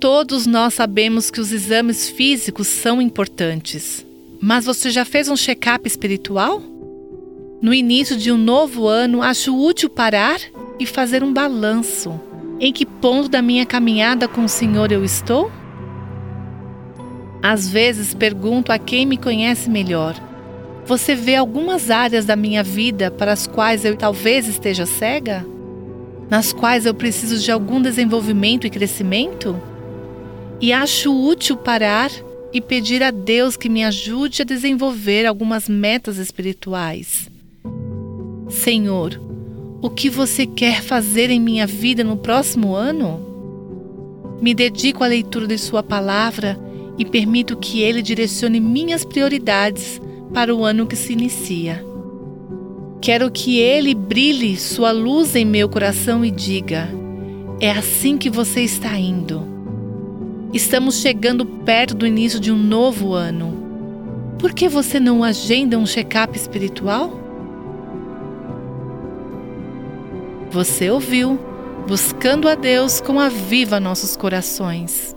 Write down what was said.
Todos nós sabemos que os exames físicos são importantes, mas você já fez um check-up espiritual? No início de um novo ano, acho útil parar e fazer um balanço. Em que ponto da minha caminhada com o Senhor eu estou? Às vezes pergunto a quem me conhece melhor: Você vê algumas áreas da minha vida para as quais eu talvez esteja cega? Nas quais eu preciso de algum desenvolvimento e crescimento? E acho útil parar e pedir a Deus que me ajude a desenvolver algumas metas espirituais. Senhor, o que você quer fazer em minha vida no próximo ano? Me dedico à leitura de Sua palavra e permito que Ele direcione minhas prioridades para o ano que se inicia. Quero que Ele brilhe Sua luz em meu coração e diga: é assim que você está indo. Estamos chegando perto do início de um novo ano. Por que você não agenda um check-up espiritual? Você ouviu Buscando a Deus com a Viva Nossos Corações.